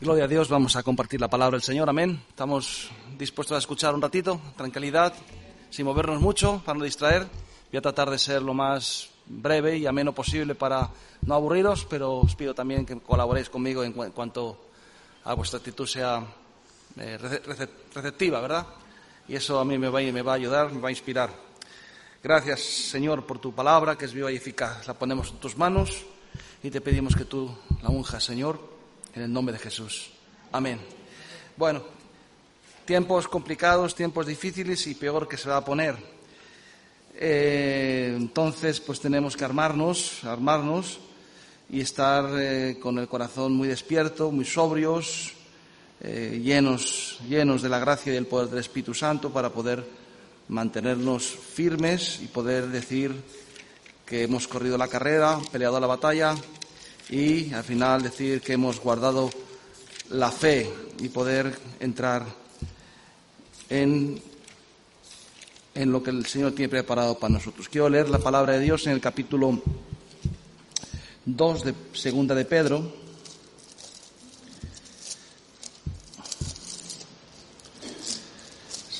Gloria a Dios, vamos a compartir la palabra del Señor, amén. Estamos dispuestos a escuchar un ratito, tranquilidad, sin movernos mucho, para no distraer. Voy a tratar de ser lo más breve y ameno posible para no aburriros, pero os pido también que colaboréis conmigo en, cuanto a vuestra actitud sea eh, receptiva, ¿verdad? Y eso a mí me va, me va a ayudar, me va a inspirar. Gracias, Señor, por tu palabra, que es viva y eficaz. La ponemos en tus manos y te pedimos que tú la unjas, Señor en el nombre de Jesús. Amén. Bueno, tiempos complicados, tiempos difíciles y peor que se va a poner. Eh, entonces, pues tenemos que armarnos, armarnos y estar eh, con el corazón muy despierto, muy sobrios, eh, llenos, llenos de la gracia y del poder del Espíritu Santo para poder mantenernos firmes y poder decir que hemos corrido la carrera, peleado la batalla, y al final decir que hemos guardado la fe y poder entrar en, en lo que el Señor tiene preparado para nosotros. Quiero leer la palabra de Dios en el capítulo 2 de Segunda de Pedro.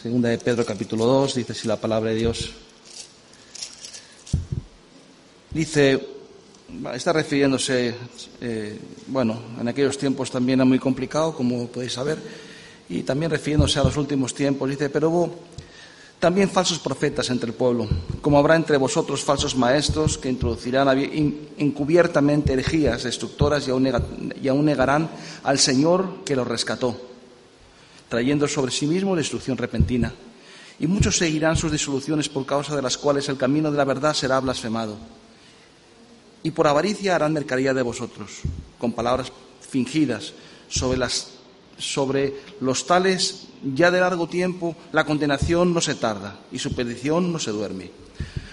Segunda de Pedro capítulo 2 dice si la palabra de Dios dice está refiriéndose, eh, bueno, en aquellos tiempos también era muy complicado, como podéis saber, y también refiriéndose a los últimos tiempos, dice, pero hubo también falsos profetas entre el pueblo, como habrá entre vosotros falsos maestros que introducirán encubiertamente herejías destructoras y aún negarán al Señor que los rescató, trayendo sobre sí mismo destrucción repentina. Y muchos seguirán sus disoluciones por causa de las cuales el camino de la verdad será blasfemado y por avaricia harán mercadería de vosotros, con palabras fingidas sobre, los tales ya de largo tiempo la condenación no se tarda y su perdición no se duerme.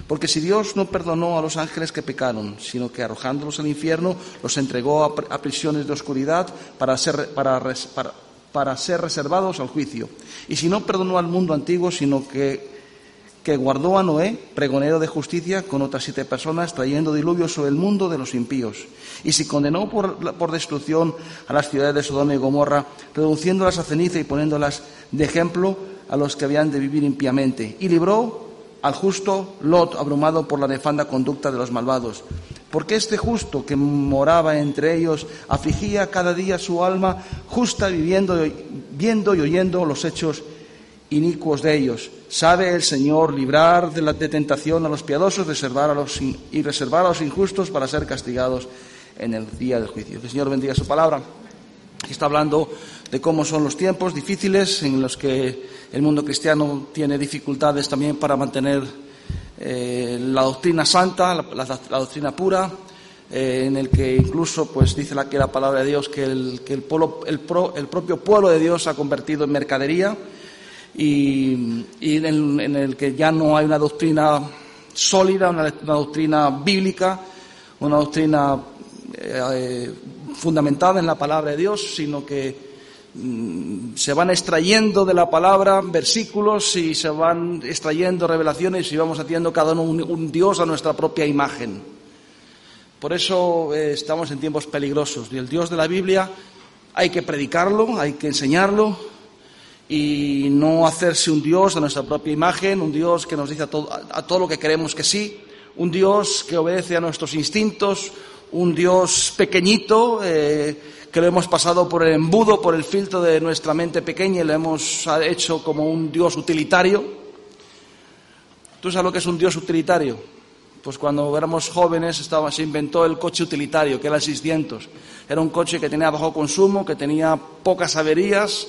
Porque si Dios no perdonó a los ángeles que pecaron, sino que arrojándolos al infierno los entregó a, prisiones de oscuridad para ser, para ser reservados al juicio. Y si no perdonó al mundo antiguo, sino que que guardó a Noé, pregonero de justicia, con otras siete personas, trayendo diluvio sobre el mundo de los impíos. Y si condenó por, por destrucción a las ciudades de Sodoma y Gomorra, reduciéndolas a ceniza y poniéndolas de ejemplo a los que habían de vivir impíamente. Y libró al justo Lot, abrumado por la nefanda conducta de los malvados. Porque este justo que moraba entre ellos afligía cada día su alma justa, viviendo, viendo y oyendo los hechos inicuos de ellos. Sabe el Señor librar de la tentación a los piadosos reservar a los, y reservar a los injustos para ser castigados en el día del juicio. El Señor bendiga su palabra. Está hablando de cómo son los tiempos difíciles en los que el mundo cristiano tiene dificultades también para mantener eh, la doctrina santa, la, doctrina pura, eh, en el que incluso pues dice la, que la palabra de Dios que el, que el, el propio pueblo de Dios ha convertido en mercadería y, en, el que ya no hay una doctrina sólida, una, doctrina bíblica, una doctrina eh, fundamentada en la palabra de Dios, sino que mm, se van extrayendo de la palabra versículos y se van extrayendo revelaciones y vamos haciendo cada uno un, Dios a nuestra propia imagen. Por eso eh, estamos en tiempos peligrosos y el Dios de la Biblia hay que predicarlo, hay que enseñarlo, y no hacerse un Dios a nuestra propia imagen, un Dios que nos dice a todo, lo que queremos que sí, un Dios que obedece a nuestros instintos, un Dios pequeñito, eh, que lo hemos pasado por el embudo, por el filtro de nuestra mente pequeña y lo hemos hecho como un Dios utilitario. ¿Tú sabes lo que es un Dios utilitario? Pues cuando éramos jóvenes se inventó el coche utilitario, que era el 600. Era un coche que tenía bajo consumo, que tenía pocas averías,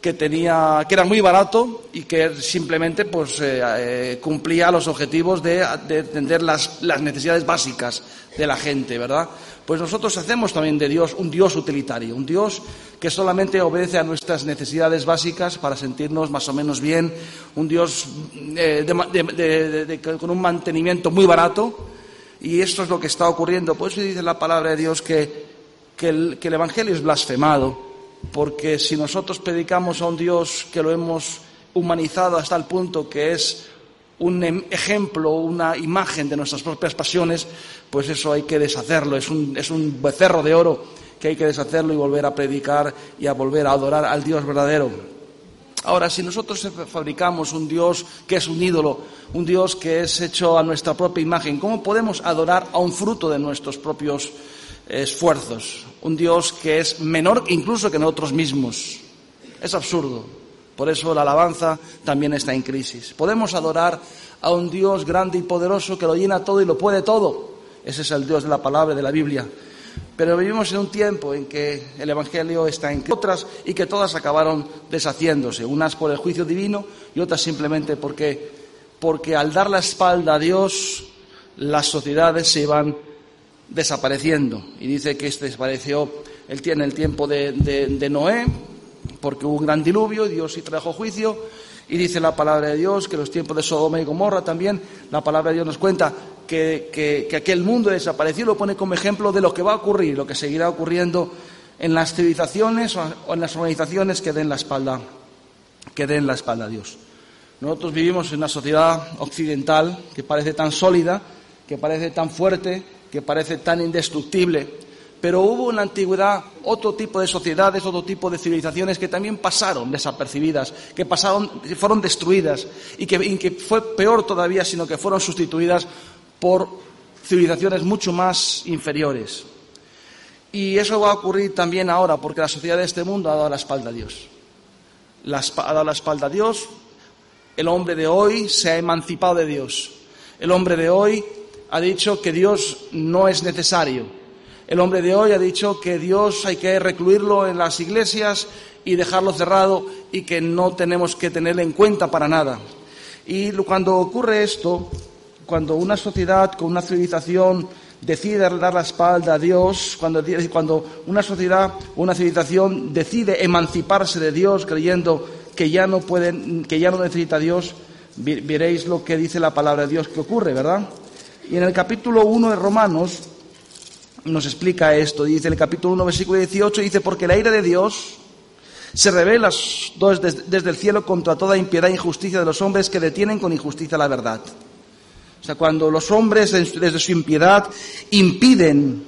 que tenía que era muy barato y que simplemente pues eh, eh, cumplía los objetivos de, atender las, las, necesidades básicas de la gente, ¿verdad? Pues nosotros hacemos también de Dios un Dios utilitario, un Dios que solamente obedece a nuestras necesidades básicas para sentirnos más o menos bien, un Dios eh, con un mantenimiento muy barato y esto es lo que está ocurriendo. Por eso dice la palabra de Dios que, que el Evangelio es blasfemado porque si nosotros predicamos a un Dios que lo hemos humanizado hasta el punto que es un em, ejemplo, una imagen de nuestras propias pasiones, pues eso hay que deshacerlo. Es un, becerro de oro que hay que deshacerlo y volver a predicar y a volver a adorar al Dios verdadero. Ahora, si nosotros fabricamos un Dios que es un ídolo, un Dios que es hecho a nuestra propia imagen, ¿cómo podemos adorar a un fruto de nuestros propios esfuerzos? Un Dios que es menor incluso que nosotros mismos. Es absurdo. Por eso la alabanza también está en crisis. Podemos adorar a un Dios grande y poderoso que lo llena todo y lo puede todo. Ese es el Dios de la palabra de la Biblia. Pero vivimos en un tiempo en que el Evangelio está en otras y que todas acabaron deshaciéndose, unas por el juicio divino y otras simplemente porque, porque al dar la espalda a Dios las sociedades se iban desapareciendo. Y dice que este desapareció él tiene el tiempo de, de Noé, porque hubo un gran diluvio y Dios sí trajo juicio. Y dice la palabra de Dios que los tiempos de Sodoma y Gomorra también, la palabra de Dios nos cuenta que, aquel mundo desapareció, lo pone como ejemplo de lo que va a ocurrir, lo que seguirá ocurriendo en las civilizaciones o en las organizaciones que den la espalda, que den la espalda a Dios. Nosotros vivimos en una sociedad occidental que parece tan sólida, que parece tan fuerte, que parece tan indestructible, pero hubo en la antigüedad otro tipo de sociedades, otro tipo de civilizaciones que también pasaron desapercibidas, que pasaron, fueron destruidas y que, y que fue peor todavía, sino que fueron sustituidas por civilizaciones mucho más inferiores. Y eso va a ocurrir también ahora, porque la sociedad de este mundo ha dado la espalda a Dios. ha dado la espalda a Dios. El hombre de hoy se ha emancipado de Dios. El hombre de hoy ha dicho que Dios no es necesario. El hombre de hoy ha dicho que Dios hay que recluirlo en las iglesias y dejarlo cerrado y que no tenemos que tenerle en cuenta para nada. Y cuando ocurre esto, cuando una sociedad con una civilización decide dar la espalda a Dios, cuando, una sociedad una civilización decide emanciparse de Dios creyendo que ya no pueden, que ya no necesita a Dios, veréis lo que dice la palabra de Dios que ocurre, ¿verdad? Y en el capítulo 1 de Romanos nos explica esto, dice en el capítulo 1, versículo 18, dice, porque la ira de Dios se revela desde el cielo contra toda impiedad e injusticia de los hombres que detienen con injusticia la verdad. O sea, cuando los hombres desde su impiedad impiden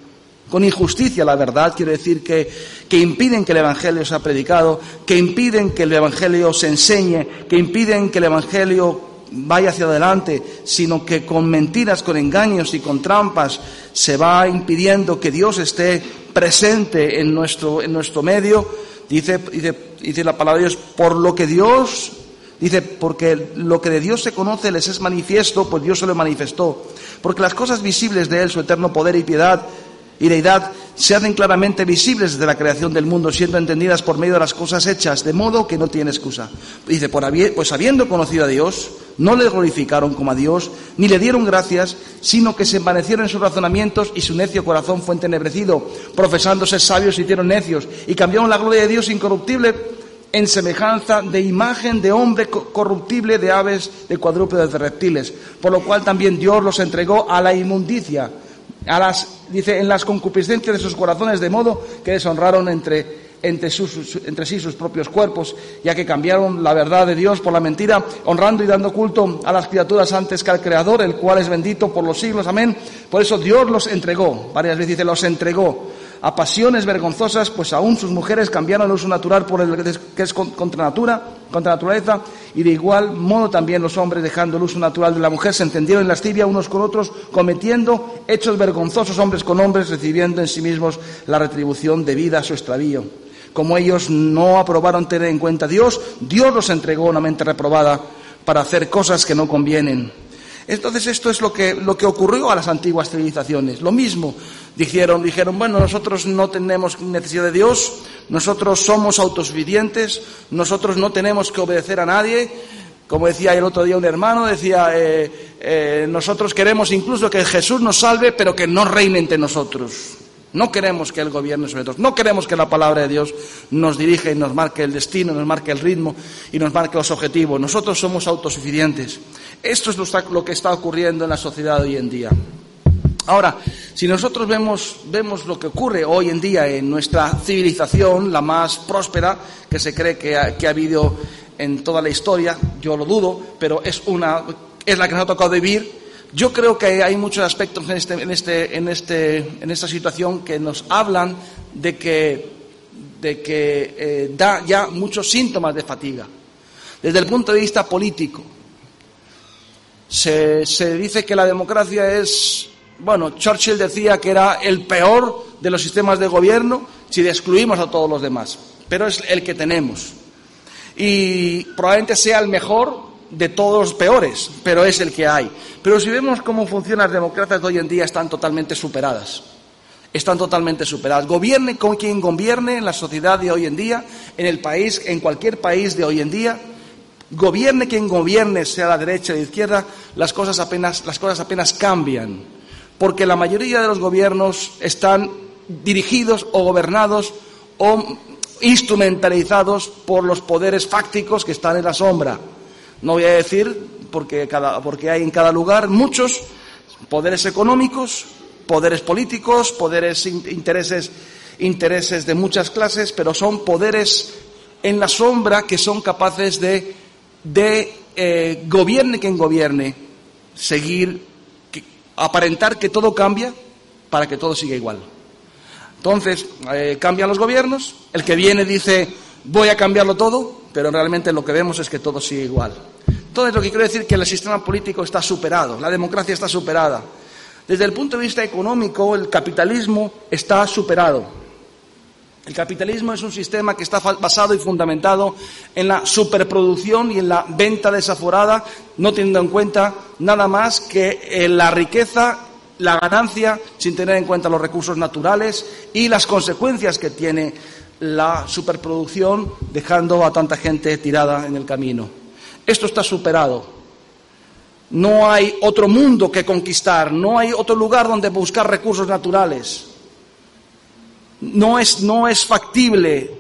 con injusticia la verdad, quiere decir que, que impiden que el Evangelio sea predicado, que impiden que el Evangelio se enseñe, que impiden que el Evangelio vaya hacia adelante, sino que con mentiras, con engaños y con trampas se va impidiendo que Dios esté presente en nuestro, en nuestro medio, dice, dice, dice la palabra de Dios, por lo que Dios Dice, porque lo que de Dios se conoce les es manifiesto, pues Dios se lo manifestó. Porque las cosas visibles de Él, su eterno poder y piedad y deidad, se hacen claramente visibles desde la creación del mundo, siendo entendidas por medio de las cosas hechas, de modo que no tiene excusa. Dice, pues habiendo conocido a Dios, no le glorificaron como a Dios, ni le dieron gracias, sino que se envanecieron en sus razonamientos y su necio corazón fue entenebrecido. Profesándose sabios, se hicieron necios y cambiaron la gloria de Dios incorruptible en semejanza de imagen de hombre corruptible, de aves, de cuadrúpedos, de reptiles, por lo cual también Dios los entregó a la inmundicia, a las, dice, en las concupiscencias de sus corazones, de modo que deshonraron entre, entre, sí sus propios cuerpos, ya que cambiaron la verdad de Dios por la mentira, honrando y dando culto a las criaturas antes que al Creador, el cual es bendito por los siglos, amén. Por eso Dios los entregó, varias veces dice, los entregó a pasiones vergonzosas, pues aún sus mujeres cambiaron el uso natural por el que es contra natura, contra naturaleza, y de igual modo también los hombres, dejando el uso natural de la mujer, se entendieron en lascivia unos con otros, cometiendo hechos vergonzosos hombres con hombres, recibiendo en sí mismos la retribución debida a su extravío. Como ellos no aprobaron tener en cuenta a Dios, Dios los entregó una mente reprobada para hacer cosas que no convienen. Entonces esto es lo que, lo que ocurrió a las antiguas civilizaciones. Lo mismo, Dijeron, dijeron, bueno, nosotros no tenemos necesidad de Dios, nosotros somos autosuficientes, nosotros no tenemos que obedecer a nadie. Como decía el otro día un hermano, decía, eh, eh, nosotros queremos incluso que Jesús nos salve, pero que no reine entre nosotros. No queremos que Él gobierne sobre nosotros, no queremos que la palabra de Dios nos dirija y nos marque el destino, nos marque el ritmo y nos marque los objetivos. Nosotros somos autosuficientes. Esto es lo que está ocurriendo en la sociedad hoy en día. Ahora, si nosotros vemos, vemos, lo que ocurre hoy en día en nuestra civilización, la más próspera que se cree que ha, habido en toda la historia, yo lo dudo, pero es, una, es la que nos ha tocado vivir, Yo creo que hay muchos aspectos en, este, este, este, en esta situación que nos hablan de que, eh, da ya muchos síntomas de fatiga. Desde el punto de vista político, se dice que la democracia es, bueno, Churchill decía que era el peor de los sistemas de gobierno si excluimos a todos los demás, pero es el que tenemos. Y probablemente sea el mejor de todos peores, pero es el que hay. Pero si vemos cómo funcionan las democracias de hoy en día, están totalmente superadas. Están totalmente superadas. Gobierne con quien gobierne en la sociedad de hoy en día, en el país, en cualquier país de hoy en día, gobierne quien gobierne, sea la derecha o la izquierda, las cosas apenas, las cosas apenas cambian. Porque la mayoría de los gobiernos están dirigidos o gobernados o instrumentalizados por los poderes fácticos que están en la sombra. No voy a decir porque, porque hay en cada lugar muchos poderes económicos, poderes políticos, poderes intereses, intereses de muchas clases, pero son poderes en la sombra que son capaces de, de eh, gobierne quien gobierne, seguir, aparentar que todo cambia para que todo siga igual. Entonces, eh, cambian los gobiernos, el que viene dice voy a cambiarlo todo, pero realmente lo que vemos es que todo sigue igual. Entonces, lo que quiero decir es que el sistema político está superado, la democracia está superada. Desde el punto de vista económico, el capitalismo está superado. El capitalismo es un sistema que está basado y fundamentado en la superproducción y en la venta desaforada, no teniendo en cuenta nada más que eh, la riqueza, la ganancia, sin tener en cuenta los recursos naturales y las consecuencias que tiene la superproducción, dejando a tanta gente tirada en el camino. Esto está superado. No hay otro mundo que conquistar, no hay otro lugar donde buscar recursos naturales. No es, no es factible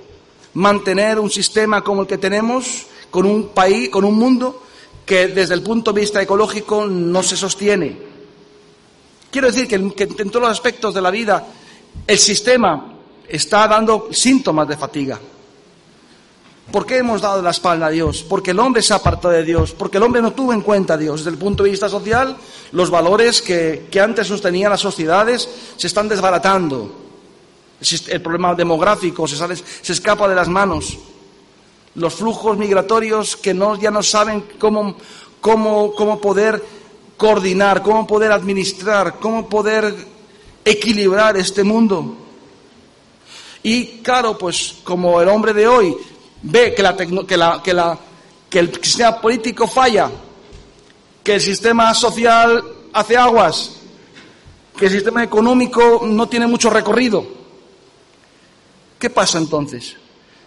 mantener un sistema como el que tenemos con un país, con un mundo que desde el punto de vista ecológico no se sostiene. Quiero decir que, que en todos los aspectos de la vida el sistema está dando síntomas de fatiga. ¿Por qué hemos dado la espalda a Dios? Porque el hombre se apartó de Dios, porque el hombre no tuvo en cuenta a Dios. Desde el punto de vista social, los valores que, antes sostenían las sociedades se están desbaratando. El problema demográfico se, se escapa de las manos. Los flujos migratorios que no, ya no saben cómo, cómo, cómo poder coordinar, cómo poder administrar, cómo poder equilibrar este mundo. Y claro, pues como el hombre de hoy ve que, la que, la, que, la, que el sistema político falla, que el sistema social hace aguas, que el sistema económico no tiene mucho recorrido. ¿Qué pasa entonces?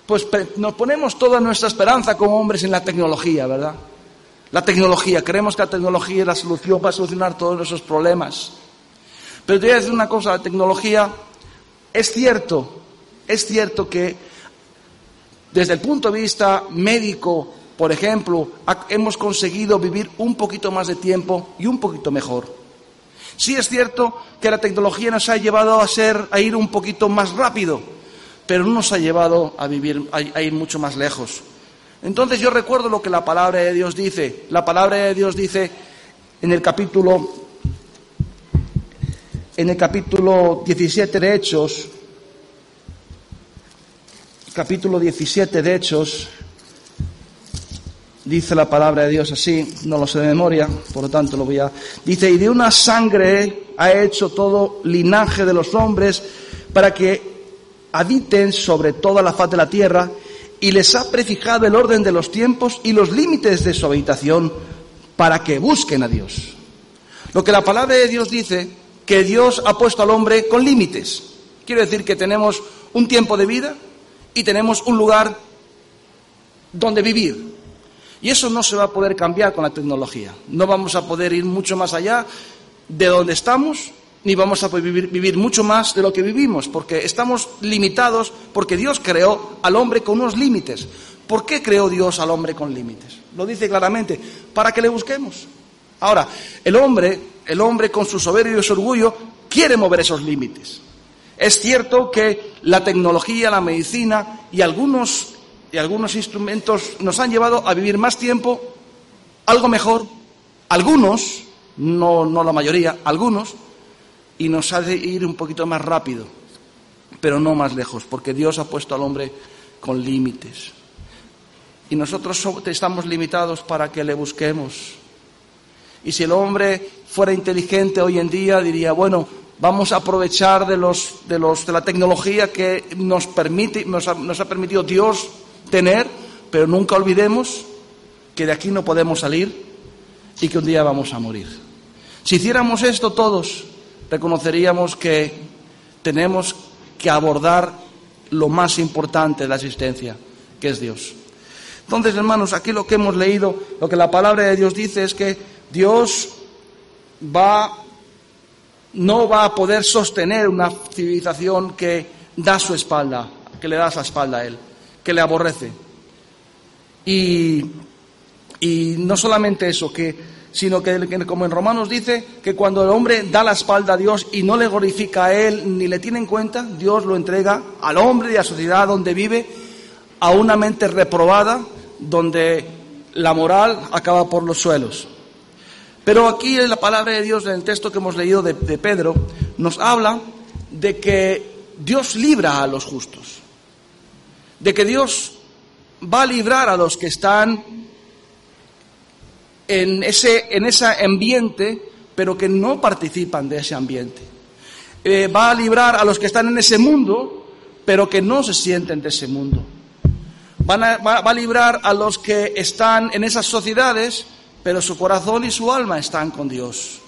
Pues nos ponemos toda nuestra esperanza como hombres en la tecnología, ¿verdad? La tecnología, creemos que la tecnología es la solución para solucionar todos esos problemas. Pero te voy a decir una cosa, la tecnología es cierto es cierto que desde el punto de vista médico, por ejemplo, hemos conseguido vivir un poquito más de tiempo y un poquito mejor. Sí es cierto que la tecnología nos ha llevado a ser, a ir un poquito más rápido, pero no nos ha llevado a vivir, a ir mucho más lejos. Entonces yo recuerdo lo que la palabra de Dios dice. La palabra de Dios dice en el capítulo, en el capítulo 17 de Hechos, capítulo 17 de Hechos, dice la palabra de Dios así, no lo sé de memoria, por lo tanto lo voy a... Dice, y de una sangre ha hecho todo linaje de los hombres para que habiten sobre toda la faz de la tierra y les ha prefijado el orden de los tiempos y los límites de su habitación para que busquen a Dios. Lo que la palabra de Dios dice, que Dios ha puesto al hombre con límites. Quiere decir que tenemos un tiempo de vida, y tenemos un lugar donde vivir. Y eso no se va a poder cambiar con la tecnología. No vamos a poder ir mucho más allá de donde estamos, ni vamos a vivir, mucho más de lo que vivimos, porque estamos limitados, porque Dios creó al hombre con unos límites. ¿Por qué creó Dios al hombre con límites? Lo dice claramente, para que le busquemos. Ahora, el hombre, el hombre con su soberbio y su orgullo, quiere mover esos límites. Es cierto que la tecnología, la medicina y algunos, y algunos instrumentos nos han llevado a vivir más tiempo, algo mejor. Algunos, no, no la mayoría, algunos, y nos hace ir un poquito más rápido, pero no más lejos, porque Dios ha puesto al hombre con límites. Y nosotros estamos limitados para que le busquemos. Y si el hombre fuera inteligente hoy en día, diría, bueno, vamos a aprovechar de, los, de, los, de la tecnología que nos, permite, nos ha permitido Dios tener, pero nunca olvidemos que de aquí no podemos salir y que un día vamos a morir. Si hiciéramos esto todos, reconoceríamos que tenemos que abordar lo más importante de la existencia, que es Dios. Entonces, hermanos, aquí lo que hemos leído, lo que la palabra de Dios dice es que Dios va no va a poder sostener una civilización que da su espalda, que le da su espalda a él, que le aborrece. Y, y no solamente eso, que sino que, como en Romanos dice, que cuando el hombre da la espalda a Dios y no le glorifica a Él ni le tiene en cuenta, Dios lo entrega al hombre y a la sociedad donde vive a una mente reprobada, donde la moral acaba por los suelos. Pero aquí en la palabra de Dios, en el texto que hemos leído de, de Pedro, nos habla de que Dios libra a los justos, de que Dios va a librar a los que están en ese, en ese ambiente, pero que no participan de ese ambiente. Eh, va a librar a los que están en ese mundo, pero que no se sienten de ese mundo. va, va, a librar a los que están en esas sociedades, pero su corazón y su alma están con Dios.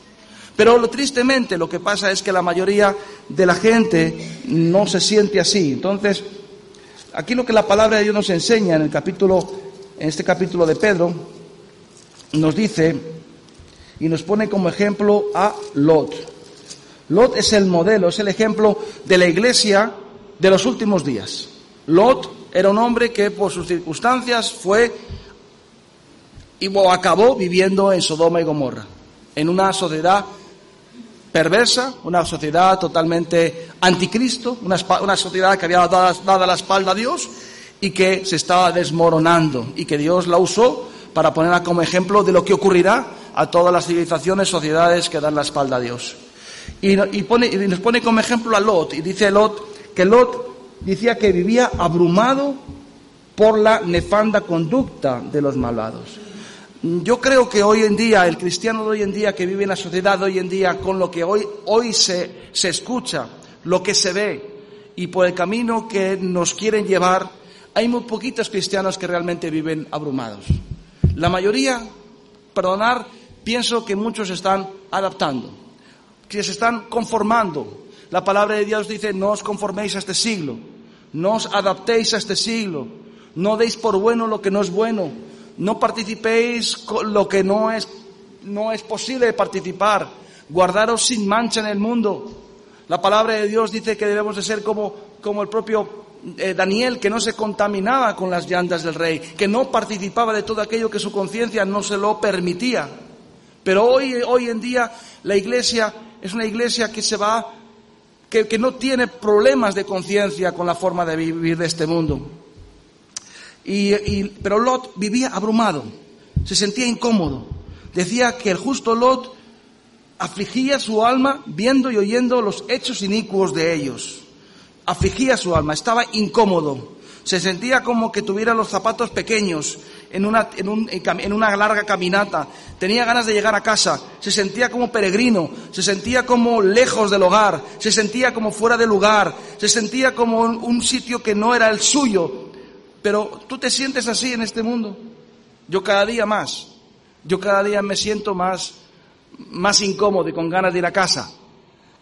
Pero lo, tristemente lo que pasa es que la mayoría de la gente no se siente así. Entonces, aquí lo que la palabra de Dios nos enseña en el capítulo, en este capítulo de Pedro, nos dice y nos pone como ejemplo a Lot. Lot es el modelo, es el ejemplo de la iglesia de los últimos días. Lot era un hombre que por sus circunstancias fue y acabó viviendo en Sodoma y Gomorra, en una sociedad perversa, una sociedad totalmente anticristo, una, una sociedad que había dado, dado la espalda a Dios y que se estaba desmoronando y que Dios la usó para ponerla como ejemplo de lo que ocurrirá a todas las civilizaciones, sociedades que dan la espalda a Dios. Y, nos pone como ejemplo a Lot, y dice Lot que Lot decía que vivía abrumado por la nefanda conducta de los malvados. Yo creo que hoy en día, el cristiano de hoy en día que vive en la sociedad de hoy en día, con lo que hoy, hoy se, se escucha, lo que se ve y por el camino que nos quieren llevar, hay muy poquitos cristianos que realmente viven abrumados. La mayoría, perdonar, pienso que muchos están adaptando, que se están conformando. La palabra de Dios dice, no os conforméis a este siglo, no os adaptéis a este siglo, no deis por bueno lo que no es bueno, no participéis con lo que no es, no es posible participar, guardaros sin mancha en el mundo. La palabra de Dios dice que debemos de ser como, como el propio eh, Daniel que no se contaminaba con las llantas del rey, que no participaba de todo aquello que su conciencia no se lo permitía. Pero hoy, hoy en día la iglesia es una iglesia que se va, que, que no tiene problemas de conciencia con la forma de vivir de este mundo. Y, pero Lot vivía abrumado, se sentía incómodo. Decía que el justo Lot afligía su alma viendo y oyendo los hechos inicuos de ellos afligía su alma, estaba incómodo, se sentía como que tuviera los zapatos pequeños en una, larga caminata, tenía ganas de llegar a casa, se sentía como peregrino, se sentía como lejos del hogar, se sentía como fuera de lugar, se sentía como un, un sitio que no era el suyo. Pero tú te sientes así en este mundo. Yo cada día más, yo cada día me siento más, más incómodo y con ganas de ir a casa.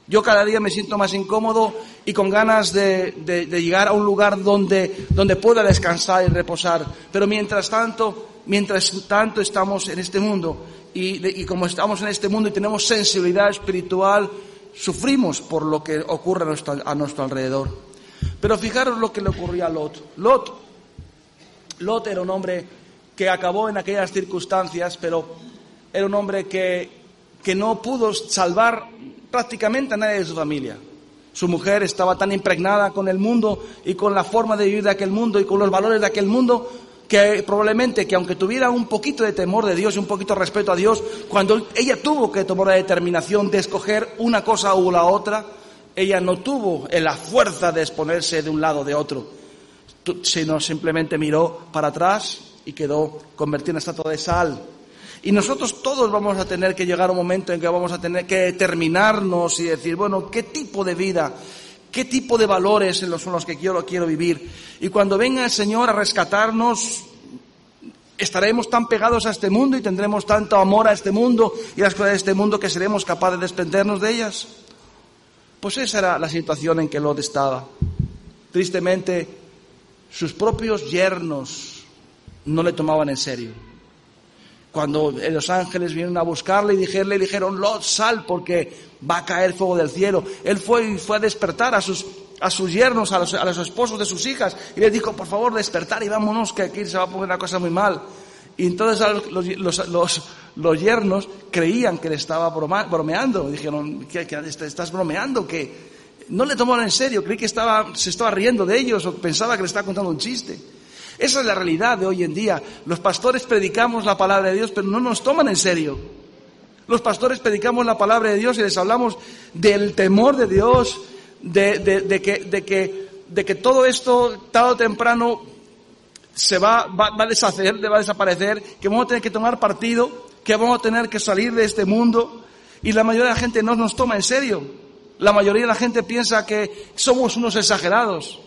Yo cada día me siento más incómodo y con ganas de, llegar a un lugar donde, donde pueda descansar y reposar. Pero mientras tanto, mientras tanto estamos en este mundo y, como estamos en este mundo y tenemos sensibilidad espiritual, sufrimos por lo que ocurre a nuestro, a nuestro alrededor. Pero fijaros lo que le ocurrió a Lot. Lot. Lot era un hombre que acabó en aquellas circunstancias, pero era un hombre que, que no pudo salvar prácticamente a nadie de su familia. Su mujer estaba tan impregnada con el mundo y con la forma de vivir de aquel mundo y con los valores de aquel mundo que probablemente que aunque tuviera un poquito de temor de Dios y un poquito de respeto a Dios, cuando ella tuvo que tomar la determinación de escoger una cosa u la otra, ella no tuvo la fuerza de exponerse de un lado o de otro, sino simplemente miró para atrás y quedó convertida en estatua de sal. Y nosotros todos vamos a tener que llegar a un momento en que vamos a tener que determinarnos y decir, bueno, ¿qué tipo de vida, qué tipo de valores son los que quiero, quiero vivir? Y cuando venga el Señor a rescatarnos, estaremos tan pegados a este mundo y tendremos tanto amor a este mundo y a las cosas de este mundo que seremos capaces de desprendernos de ellas. Pues esa era la situación en que Lot estaba. Tristemente, sus propios yernos no le tomaban en serio. Cuando los ángeles vinieron a buscarle y dijeron, dijeron, Lot, sal porque va a caer fuego del cielo. Él fue y fue a despertar a sus, a sus yernos, a los, a los esposos de sus hijas, y les dijo, por favor, despertar y vámonos, que aquí se va a poner una cosa muy mal. Y entonces los, los, los, yernos creían que le estaba bromeando. Dijeron, ¿qué, estás bromeando? que No le tomaron en serio, creí que estaba, se estaba riendo de ellos o pensaba que le estaba contando un chiste. Esa es la realidad de hoy en día. Los pastores predicamos la palabra de Dios, pero no nos toman en serio. Los pastores predicamos la palabra de Dios y les hablamos del temor de Dios, de, de, que, de, que, de que todo esto, tarde o temprano, se va, va, a deshacer, va a desaparecer, que vamos a tener que tomar partido, que vamos a tener que salir de este mundo y la mayoría de la gente no nos toma en serio. La mayoría de la gente piensa que somos unos exagerados.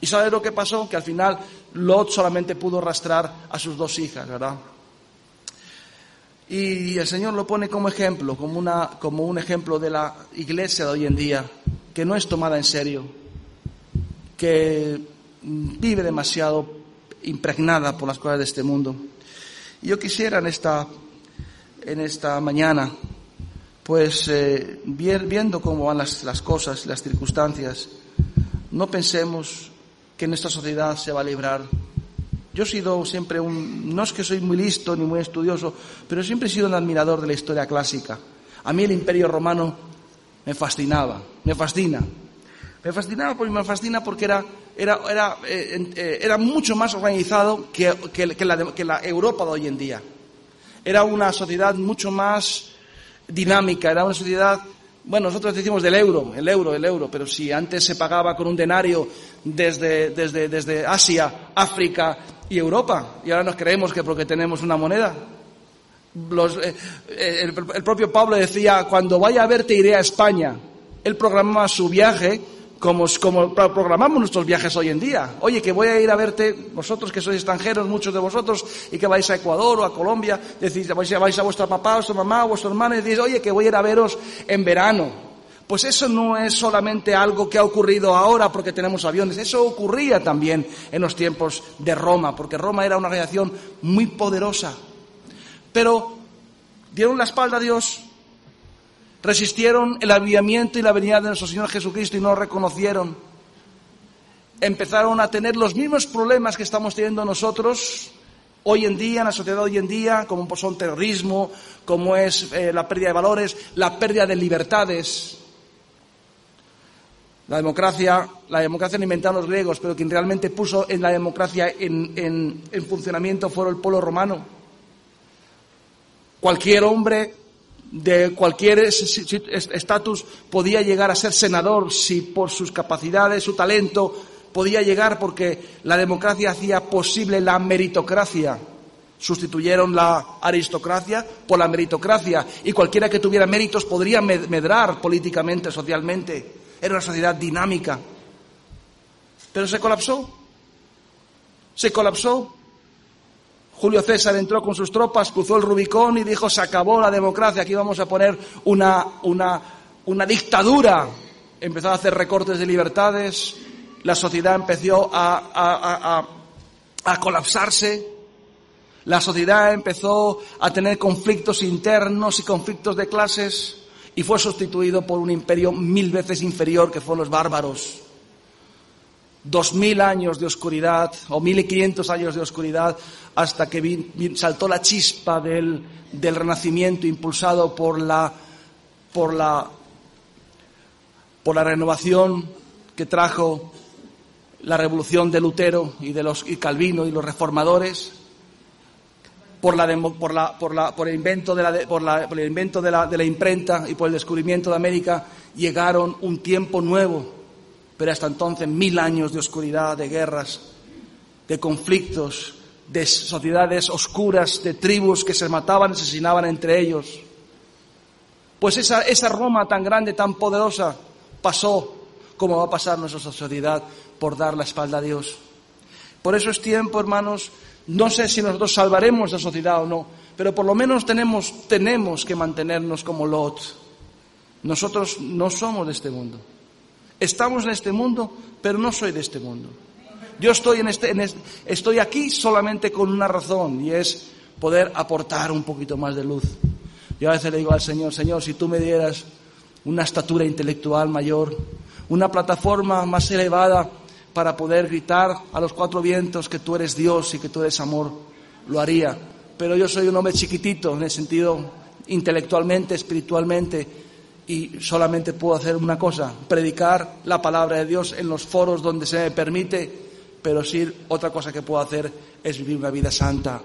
¿Y sabe lo que pasó? Que al final Lot solamente pudo arrastrar a sus dos hijas, ¿verdad? Y el Señor lo pone como ejemplo, como, una, como un ejemplo de la iglesia de hoy en día, que no es tomada en serio, que vive demasiado impregnada por las cosas de este mundo. Y yo quisiera en esta, en esta mañana, pues eh, viendo cómo van las, las cosas, las circunstancias, no pensemos que nuestra sociedad se va a librar. Yo he sido siempre un, no es que soy muy listo ni muy estudioso, pero siempre he sido un admirador de la historia clásica. A mí el imperio romano me fascinaba, me fascina. Me fascinaba porque me fascina porque era era, era, eh, eh, era mucho más organizado que, que, la, que la Europa de hoy en día. Era una sociedad mucho más dinámica, era una sociedad bueno, nosotros decimos del euro, el euro, el euro, pero si antes se pagaba con un denario desde, desde, desde Asia, África y Europa, y ahora nos creemos que porque tenemos una moneda. Los, eh, el, el, propio Pablo decía, cuando vaya a verte iré a España. Él programaba su viaje como, como programamos nuestros viajes hoy en día. Oye, que voy a ir a verte, vosotros que sois extranjeros, muchos de vosotros, y que vais a Ecuador o a Colombia, decís, vais vais a vuestra papá, a vuestra mamá, a vuestro hermano, y decís, oye, que voy a ir a veros en verano. Pues eso no es solamente algo que ha ocurrido ahora porque tenemos aviones, eso ocurría también en los tiempos de Roma, porque Roma era una reacción muy poderosa. Pero dieron la espalda a Dios, resistieron el avivamiento y la venida de nuestro Señor Jesucristo y no reconocieron. Empezaron a tener los mismos problemas que estamos teniendo nosotros hoy en día, en la sociedad hoy en día, como son terrorismo, como es eh, la pérdida de valores, la pérdida de libertades. La democracia, la democracia la inventaron los griegos, pero quien realmente puso en la democracia en, en funcionamiento fue el pueblo romano. Cualquier hombre de cualquier estatus podía llegar a ser senador si por sus capacidades, su talento, podía llegar porque la democracia hacía posible la meritocracia. Sustituyeron la aristocracia por la meritocracia y cualquiera que tuviera méritos podría medrar políticamente, socialmente. Era una sociedad dinámica. Pero se colapsó. Se colapsó Julio César entró con sus tropas, cruzó el Rubicón y dijo, se acabó la democracia, aquí vamos a poner una, una, una dictadura. Empezó a hacer recortes de libertades, la sociedad empezó a, a, a, a colapsarse, la sociedad empezó a tener conflictos internos y conflictos de clases y fue sustituido por un imperio mil veces inferior que fueron los bárbaros dos mil años de oscuridad o mil quinientos años de oscuridad hasta que saltó la chispa del, del renacimiento impulsado por la, por la, por la renovación que trajo la revolución de Lutero y de los y Calvino y los reformadores, por, la, por, la, por, la, por el invento, de la, por, por el invento de de la imprenta y por el descubrimiento de América, llegaron un tiempo nuevo, pero hasta entonces mil años de oscuridad, de guerras, de conflictos, de sociedades oscuras, de tribus que se mataban, asesinaban entre ellos. Pues esa, esa Roma tan grande, tan poderosa, pasó como va a pasar nuestra sociedad por dar la espalda a Dios. Por eso es tiempo, hermanos, no sé si nosotros salvaremos la sociedad o no, pero por lo menos tenemos, tenemos que mantenernos como Lot. Nosotros no somos de este mundo. Estamos en este mundo, pero no soy de este mundo. Yo este, estoy aquí solamente con una razón y es poder aportar un poquito más de luz. Yo a veces le digo al Señor, Señor, si tú me dieras una estatura intelectual mayor, una plataforma más elevada para poder gritar a los cuatro vientos que tú eres Dios y que tú eres amor, lo haría. Pero yo soy un hombre chiquitito en el sentido intelectualmente, espiritualmente, y solamente puedo hacer una cosa, predicar la palabra de Dios en los foros donde se me permite, pero sí otra cosa que puedo hacer es vivir una vida santa.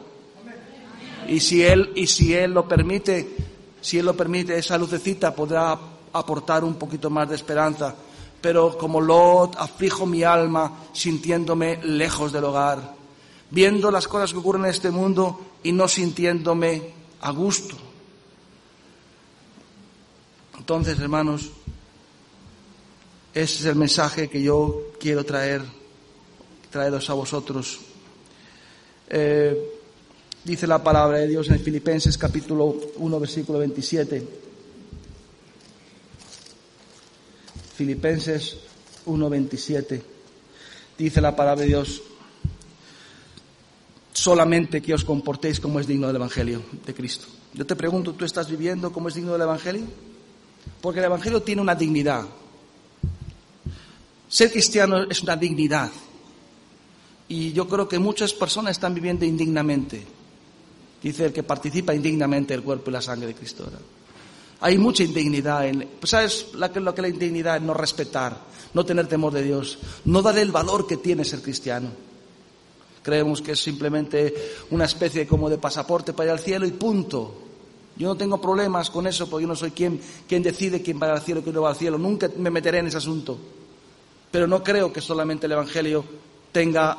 Y si él y si él lo permite, si él lo permite, esa lucecita podrá aportar un poquito más de esperanza pero como Lot aflijo mi alma sintiéndome lejos del hogar, viendo las cosas que ocurren en este mundo y no sintiéndome a gusto. Entonces, hermanos, ese es el mensaje que yo quiero traer, traeros a vosotros. Eh, dice la palabra de Dios en Filipenses capítulo 1, versículo 27. Filipenses 1:27. Dice la palabra de Dios, solamente que os comportéis como es digno del Evangelio de Cristo. Yo te pregunto, ¿tú estás viviendo como es digno del Evangelio? Porque el Evangelio tiene una dignidad. Ser cristiano es una dignidad. Y yo creo que muchas personas están viviendo indignamente. Dice el que participa indignamente del cuerpo y la sangre de Cristo. Hay mucha indignidad en... Pues, ¿Sabes lo que la indignidad? No respetar, no tener temor de Dios, no dar el valor que tiene ser cristiano. Creemos que es simplemente una especie como de pasaporte para ir al cielo y punto. Yo no tengo problemas con eso porque yo no soy quien, quien decide quién va al cielo y quién no va al cielo. Nunca me meteré en ese asunto. Pero no creo que solamente el Evangelio tenga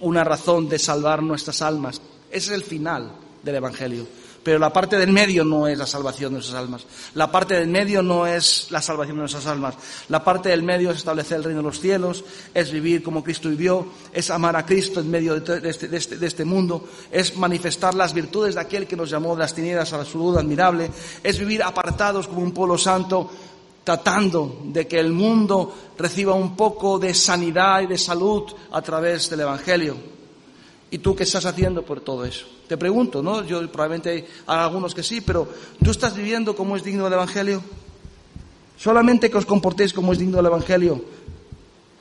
una razón de salvar nuestras almas. Ese es el final del Evangelio. Pero la parte del medio no es la salvación de nuestras almas. La parte del medio no es la salvación de nuestras almas. La parte del medio es establecer el reino de los cielos, es vivir como Cristo vivió, es amar a Cristo en medio de este, este, este, mundo, es manifestar las virtudes de aquel que nos llamó de las tinieblas a la salud admirable, es vivir apartados como un pueblo santo, tratando de que el mundo reciba un poco de sanidad y de salud a través del Evangelio. ¿Y tú qué estás haciendo por todo eso? Te pregunto, ¿no? Yo probablemente hay algunos que sí, pero ¿tú estás viviendo como es digno del Evangelio? Solamente que os comportéis como es digno del Evangelio,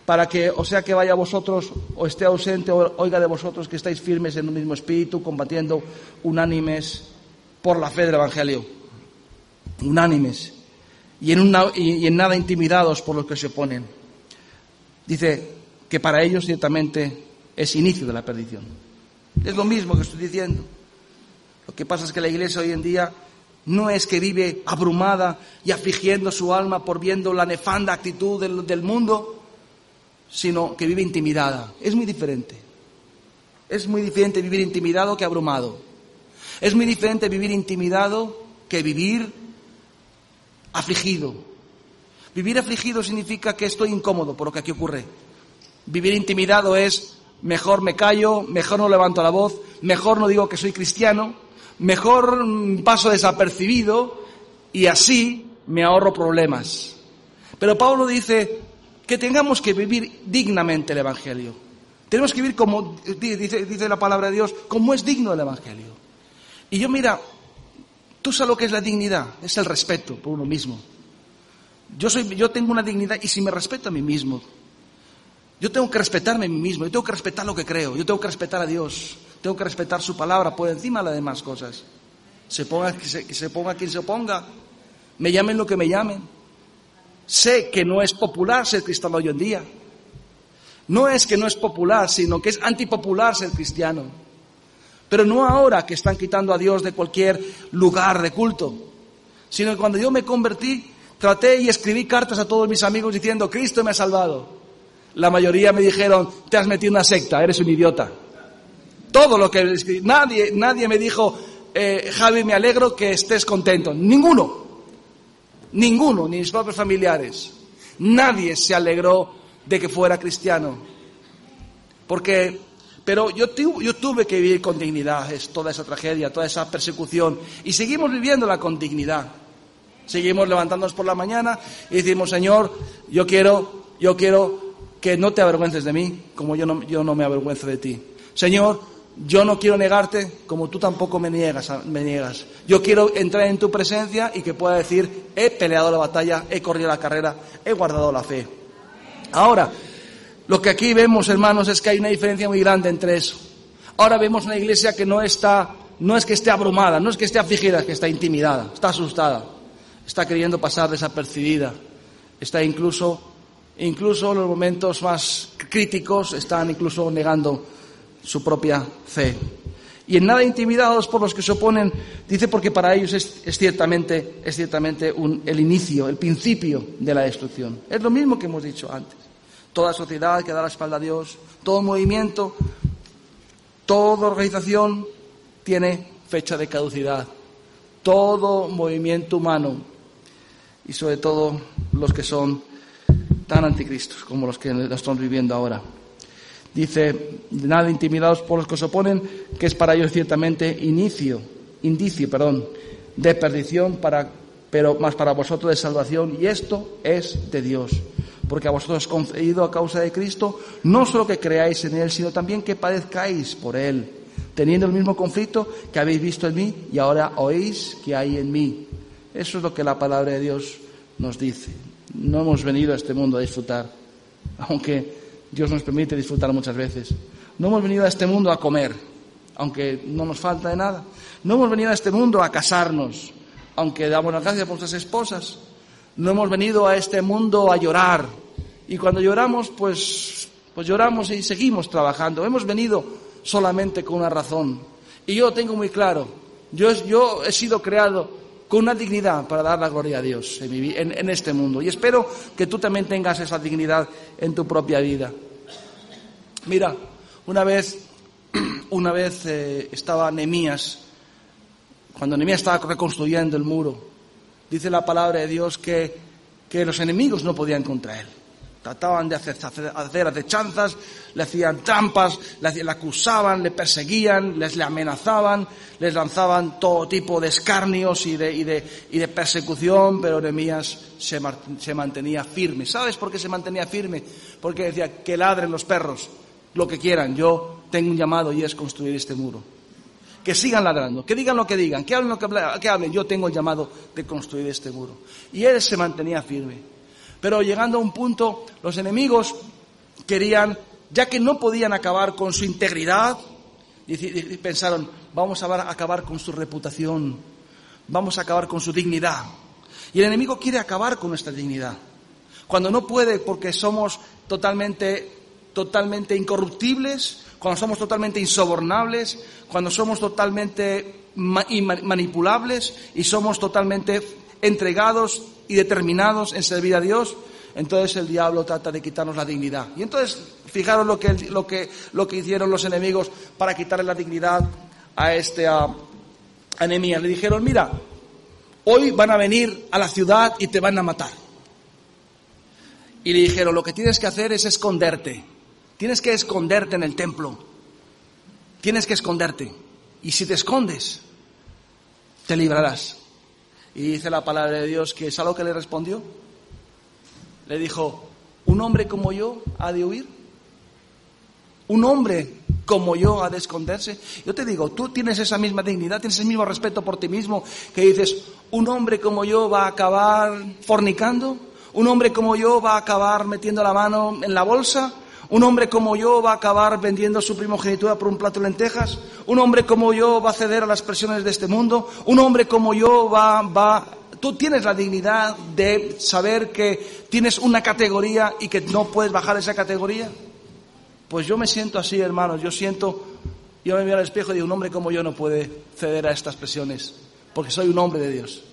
para que, o sea que vaya a vosotros, o esté ausente, o oiga de vosotros que estáis firmes en un mismo espíritu, combatiendo unánimes por la fe del Evangelio. Unánimes. Y en, y en nada intimidados por los que se oponen. Dice que para ellos ciertamente es inicio de la perdición. Es lo mismo que estoy diciendo. Lo que pasa es que la iglesia hoy en día no es que vive abrumada y afligiendo su alma por viendo la nefanda actitud del, mundo, sino que vive intimidada. Es muy diferente. Es muy diferente vivir intimidado que abrumado. Es muy diferente vivir intimidado que vivir afligido. Vivir afligido significa que estoy incómodo por lo que aquí ocurre. Vivir intimidado es mejor me callo, mejor no levanto la voz, mejor no digo que soy cristiano, mejor paso desapercibido y así me ahorro problemas. Pero Pablo dice que tengamos que vivir dignamente el Evangelio. Tenemos que vivir como, dice, la palabra de Dios, como es digno el Evangelio. Y yo mira, tú sabes lo que es la dignidad, es el respeto por uno mismo. Yo, soy, yo tengo una dignidad y si me respeto a mí mismo, yo tengo que respetarme a mí mismo, yo tengo que respetar lo que creo, yo tengo que respetar a Dios, tengo que respetar su palabra por encima de las demás cosas. Se ponga, ponga quien se oponga, me llamen lo que me llamen. Sé que no es popular ser cristiano hoy en día. No es que no es popular, sino que es antipopular ser cristiano. Pero no ahora que están quitando a Dios de cualquier lugar de culto, sino que cuando yo me convertí, traté y escribí cartas a todos mis amigos diciendo, Cristo me ha salvado. La mayoría me dijeron, te has metido en una secta, eres un idiota. Todo lo que nadie, nadie me dijo, eh, Javi, me alegro que estés contento. Ninguno. Ninguno, ni mis propios familiares. Nadie se alegró de que fuera cristiano. Porque, pero yo, yo tuve que vivir con dignidad toda esa tragedia, toda esa persecución. Y seguimos viviéndola con dignidad. Seguimos levantándonos por la mañana y decimos, Señor, yo quiero, yo quiero que no te avergüences de mí, como yo no, yo no me avergüenzo de ti. Señor, yo no quiero negarte como tú tampoco me niegas, me niegas. Yo quiero entrar en tu presencia y que pueda decir, he peleado la batalla, he corrido la carrera, he guardado la fe. Ahora, lo que aquí vemos, hermanos, es que hay una diferencia muy grande entre eso. Ahora vemos una iglesia que no está, no es que esté abrumada, no es que esté afligida, es que está intimidada, está asustada, está queriendo pasar desapercibida, está incluso, incluso en los momentos más críticos, están incluso negando su propia fe. Y en nada intimidados por los que se oponen, dice porque para ellos es, ciertamente, es ciertamente el inicio, el principio de la destrucción. Es lo mismo que hemos dicho antes. Toda sociedad que da la espalda a Dios, todo movimiento, toda organización tiene fecha de caducidad. Todo movimiento humano y sobre todo los que son tan anticristos como los que estamos viviendo ahora. Dice, nada intimidados por los que se oponen, que es para ellos ciertamente inicio, indicio, perdón, de perdición, para, pero más para vosotros de salvación, y esto es de Dios. Porque a vosotros os concedido a causa de Cristo, no solo que creáis en Él, sino también que padezcáis por Él, teniendo el mismo conflicto que habéis visto en mí y ahora oís que hay en mí. Eso es lo que la palabra de Dios nos dice. No hemos venido a este mundo a disfrutar, aunque Dios nos permite disfrutar muchas veces. No hemos venido a este mundo a comer, aunque no nos falta de nada. No hemos venido a este mundo a casarnos, aunque damos las gracias por nuestras esposas. No hemos venido a este mundo a llorar. Y cuando lloramos, pues, pues lloramos y seguimos trabajando. Hemos venido solamente con una razón. Y yo tengo muy claro, yo, yo he sido creado con una dignidad para dar la gloria a Dios en, este mundo. Y espero que tú también tengas esa dignidad en tu propia vida. Mira, una vez, una vez eh, estaba Nemías, cuando Nemías estaba reconstruyendo el muro, dice la palabra de Dios que, que los enemigos no podían contra él. Trataban de hacer, hacer, acechanzas, le hacían trampas, le, acusaban, le perseguían, les le amenazaban, les lanzaban todo tipo de escarnios y de, y de, y de persecución, pero Nehemías se, se mantenía firme. ¿Sabes por qué se mantenía firme? Porque decía que ladren los perros, lo que quieran, yo tengo un llamado y es construir este muro. Que sigan ladrando, que digan lo que digan, que hablen lo que, que hablen, yo tengo el llamado de construir este muro. Y él se mantenía firme. Pero llegando a un punto, los enemigos querían, ya que no podían acabar con su integridad, pensaron, vamos a acabar con su reputación, vamos a acabar con su dignidad. Y el enemigo quiere acabar con nuestra dignidad. Cuando no puede porque somos totalmente, totalmente incorruptibles, cuando somos totalmente insobornables, cuando somos totalmente manipulables y somos totalmente entregados y determinados en servir a Dios, entonces el diablo trata de quitarnos la dignidad. Y entonces, fijaros lo que, lo que, lo que hicieron los enemigos para quitarle la dignidad a este a, Le dijeron, mira, hoy van a venir a la ciudad y te van a matar. Y le dijeron, lo que tienes que hacer es esconderte. Tienes que esconderte en el templo. Tienes que esconderte. Y si te escondes, te librarás. Y dice la palabra de Dios que es algo que le respondió. Le dijo, ¿un hombre como yo ha de huir? ¿Un hombre como yo ha de esconderse? Yo te digo, tú tienes esa misma dignidad, tienes el mismo respeto por ti mismo, que dices, ¿un hombre como yo va a acabar fornicando? ¿Un hombre como yo va a acabar metiendo la mano en la bolsa? Un hombre como yo va a acabar vendiendo su primogenitura por un plato de lentejas. Un hombre como yo va a ceder a las presiones de este mundo. Un hombre como yo va, va, tú tienes la dignidad de saber que tienes una categoría y que no puedes bajar esa categoría. Pues yo me siento así, hermanos, yo siento, yo me miro al espejo y digo, un hombre como yo no puede ceder a estas presiones, porque soy un hombre de Dios.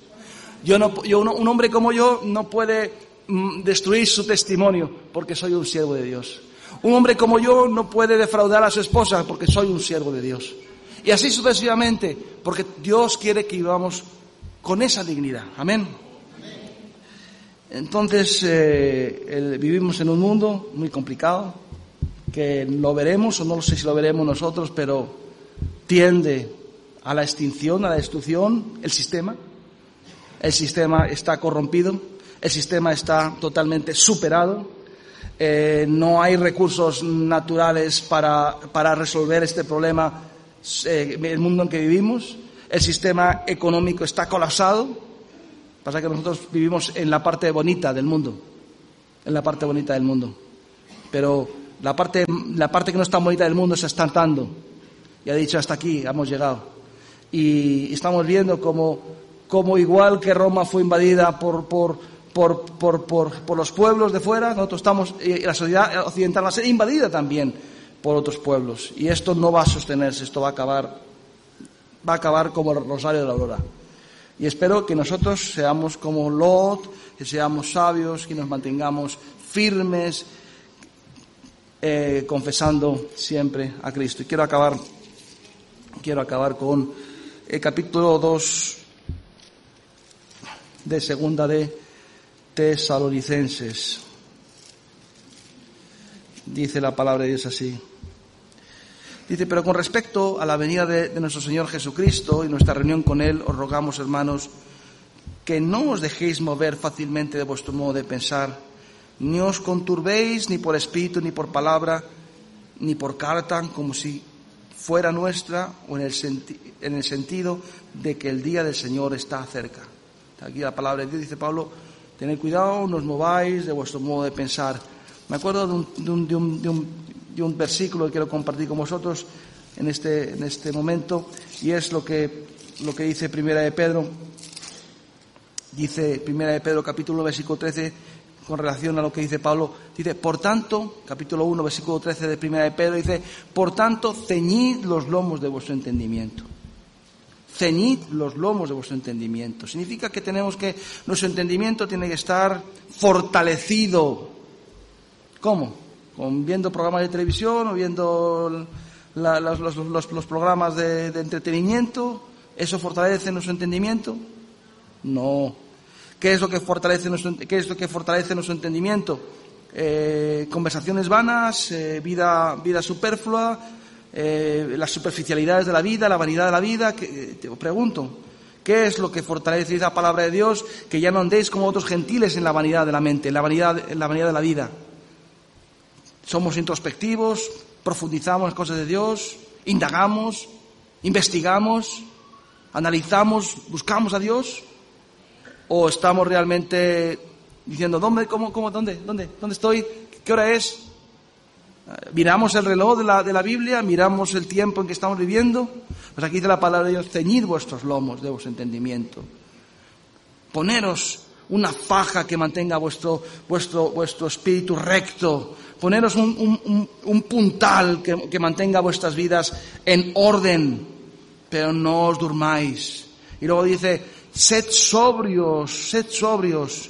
Yo no, yo, un hombre como yo no puede mm, destruir su testimonio, porque soy un siervo de Dios. Un hombre como yo no puede defraudar a su esposa, porque soy un siervo de Dios. Y así sucesivamente, porque Dios quiere que vivamos con esa dignidad. Amén. Entonces, eh, vivimos en un mundo muy complicado, que lo veremos, o no sé si lo veremos nosotros, pero tiende a la extinción, a la destrucción, el sistema. El sistema está corrompido, el sistema está totalmente superado, eh, no hay recursos naturales para, para resolver este problema, eh, el mundo en que vivimos, el sistema económico está colapsado, Pasa que nosotros vivimos en la parte bonita del mundo, en la parte bonita del mundo. Pero la parte, la parte que no está bonita del mundo se está dando. Y ha dicho, hasta aquí hemos llegado. Y estamos viendo como, como igual que Roma fue invadida por, por, por, por, por, los pueblos de fuera, nosotros estamos, y la sociedad occidental va a ser invadida también por otros pueblos. Y esto no va a sostenerse, esto va a acabar, va a acabar como el rosario de la aurora. Y espero que nosotros seamos como Lot, que seamos sabios, que nos mantengamos firmes, eh, confesando siempre a Cristo. Y quiero acabar, quiero acabar con el capítulo 2 de segunda de Tesalonicenses. Dice la palabra de Dios así. Dice, pero con respecto a la venida de, nuestro Señor Jesucristo y nuestra reunión con Él, os rogamos, hermanos, que no os dejéis mover fácilmente de vuestro modo de pensar, ni os conturbéis ni por espíritu, ni por palabra, ni por carta, como si fuera nuestra, o en el, en el sentido de que el día del Señor está cerca. Aquí la palabra de Dios dice Pablo, tened cuidado, no os mováis de vuestro modo de pensar. Me acuerdo de un, versículo que quiero compartir con vosotros en este, en este momento, y es lo que, lo que dice Primera de Pedro, dice Primera de Pedro capítulo 1 versículo 13, con relación a lo que dice Pablo, dice, por tanto, capítulo 1 versículo 13 de Primera de Pedro, dice, por tanto, ceñid los lomos de vuestro entendimiento. Ceñid los lomos de vuestro entendimiento. Significa que tenemos que, nuestro entendimiento tiene que estar fortalecido. ¿Cómo? con viendo programas de televisión o viendo los, programas de, entretenimiento, ¿eso fortalece nuestro entendimiento? No. ¿Qué es lo que fortalece nuestro, qué es lo que fortalece nuestro entendimiento? Eh, conversaciones vanas, eh, vida, vida superflua, eh, las superficialidades de la vida, la vanidad de la vida. Que, te pregunto, ¿qué es lo que fortalece esa palabra de Dios? Que ya no andéis como otros gentiles en la vanidad de la mente, en la vanidad, en la vanidad de la vida. Somos introspectivos, profundizamos en las cosas de Dios, indagamos, investigamos, analizamos, buscamos a Dios, o estamos realmente diciendo, ¿dónde, cómo, cómo, dónde, dónde, dónde estoy? ¿Qué hora es? Miramos el reloj de la, de la Biblia, miramos el tiempo en que estamos viviendo. Pues aquí dice la palabra de Dios, ceñid vuestros lomos de vuestro entendimiento. Poneros una faja que mantenga vuestro, vuestro, vuestro espíritu recto, poneros un, puntal que, mantenga vuestras vidas en orden, pero no os durmáis. Y luego dice, sed sobrios, sed sobrios.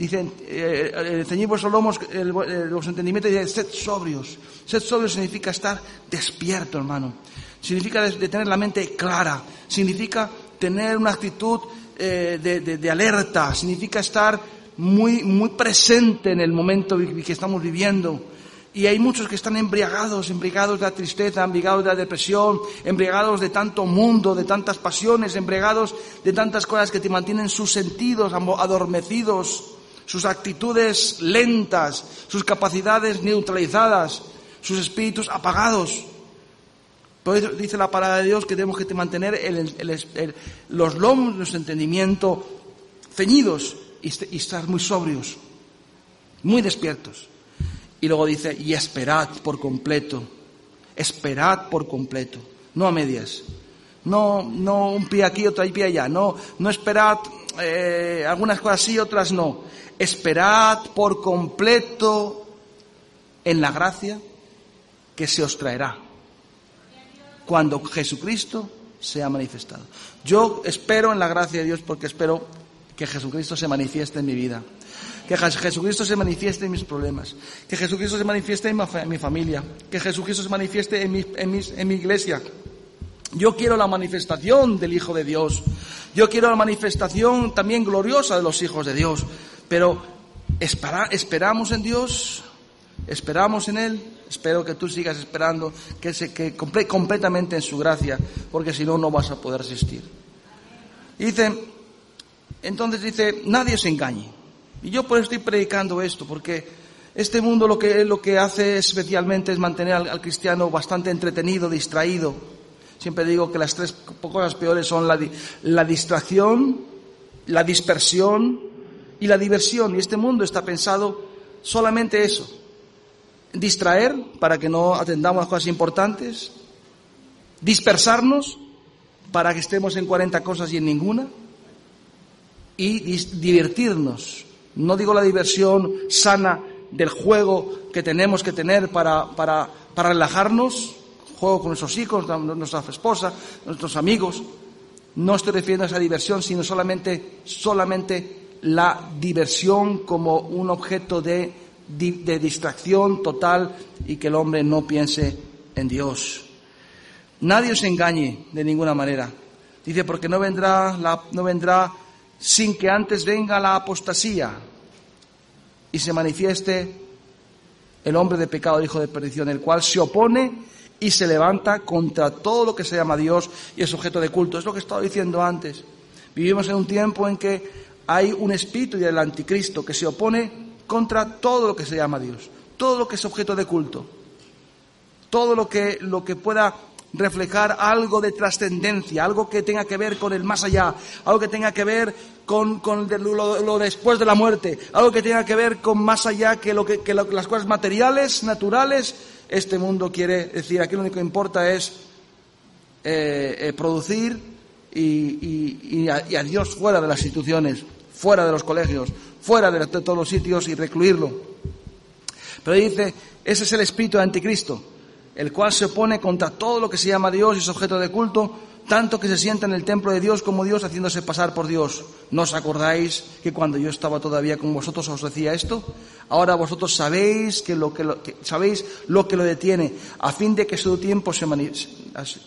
Dicen, eh, eh ceñid vuestros lomos, el, los entendimientos, y sed sobrios. Sed sobrios significa estar despierto, hermano. Significa de, tener la mente clara. Significa tener una actitud eh, de alerta. Significa estar muy, muy presente en el momento que estamos viviendo. Y hay muchos que están embriagados, embriagados de la tristeza, embriagados de la depresión, embriagados de tanto mundo, de tantas pasiones, embriagados de tantas cosas que te mantienen sus sentidos adormecidos, sus actitudes lentas, sus capacidades neutralizadas, sus espíritus apagados. Por eso dice la palabra de Dios que tenemos que mantener los lomos de nuestro entendimiento ceñidos y, estar muy sobrios, muy despiertos. Y luego dice, y esperad por completo, esperad por completo, no a medias, no, no un pie aquí, otro pie allá, no, no esperad eh, algunas cosas sí, otras no, esperad por completo en la gracia que se os traerá cuando Jesucristo sea manifestado. Yo espero en la gracia de Dios porque espero que Jesucristo se manifieste en mi vida, que Jesucristo se manifieste en mis problemas, que Jesucristo se manifieste en mi familia, que Jesucristo se manifieste en mi, en mi iglesia. Yo quiero la manifestación del Hijo de Dios. Yo quiero la manifestación también gloriosa de los hijos de Dios. Pero esperamos en Dios, esperamos en Él. Espero que tú sigas esperando, que se que completamente en su gracia, porque si no, no vas a poder resistir. dice, entonces dice, nadie se engañe. Y yo por eso estoy predicando esto, porque este mundo lo que, lo que hace especialmente es mantener al, cristiano bastante entretenido, distraído. Siempre digo que las tres cosas peores son la distracción, la dispersión y la diversión. Y este mundo está pensado solamente eso. Distraer para que no atendamos las cosas importantes. Dispersarnos para que estemos en 40 cosas y en ninguna. Y divertirnos. No digo la diversión sana del juego que tenemos que tener para, para, para relajarnos, juego con nuestros hijos, nuestra esposa, nuestros amigos. No estoy refiriendo a esa diversión, sino solamente, solamente la diversión como un objeto de, de, distracción total y que el hombre no piense en Dios. Nadie os engañe de ninguna manera. Dice, porque no vendrá, la, no vendrá sin que antes venga la apostasía y se manifieste el hombre de pecado, hijo de perdición, el cual se opone y se levanta contra todo lo que se llama Dios y es objeto de culto. Es lo que estaba diciendo antes. Vivimos en un tiempo en que hay un espíritu del anticristo que se opone contra todo lo que se llama Dios, todo lo que es objeto de culto, todo lo que, lo que pueda reflejar algo de trascendencia, algo que tenga que ver con el más allá, algo que tenga que ver con, lo, después de la muerte, algo que tenga que ver con más allá que, lo que, las cosas materiales, naturales. Este mundo quiere decir, aquí lo único que importa es eh, eh, producir y a Dios fuera de las instituciones fuera de los colegios, fuera de, todos los sitios y recluirlo. Pero dice, ese es el espíritu de anticristo, el cual se opone contra todo lo que se llama Dios y es objeto de culto, tanto que se sienta en el templo de Dios como Dios haciéndose pasar por Dios. ¿No os acordáis que cuando yo estaba todavía con vosotros os decía esto? Ahora vosotros sabéis que lo que, sabéis lo que lo detiene, a fin de que su tiempo se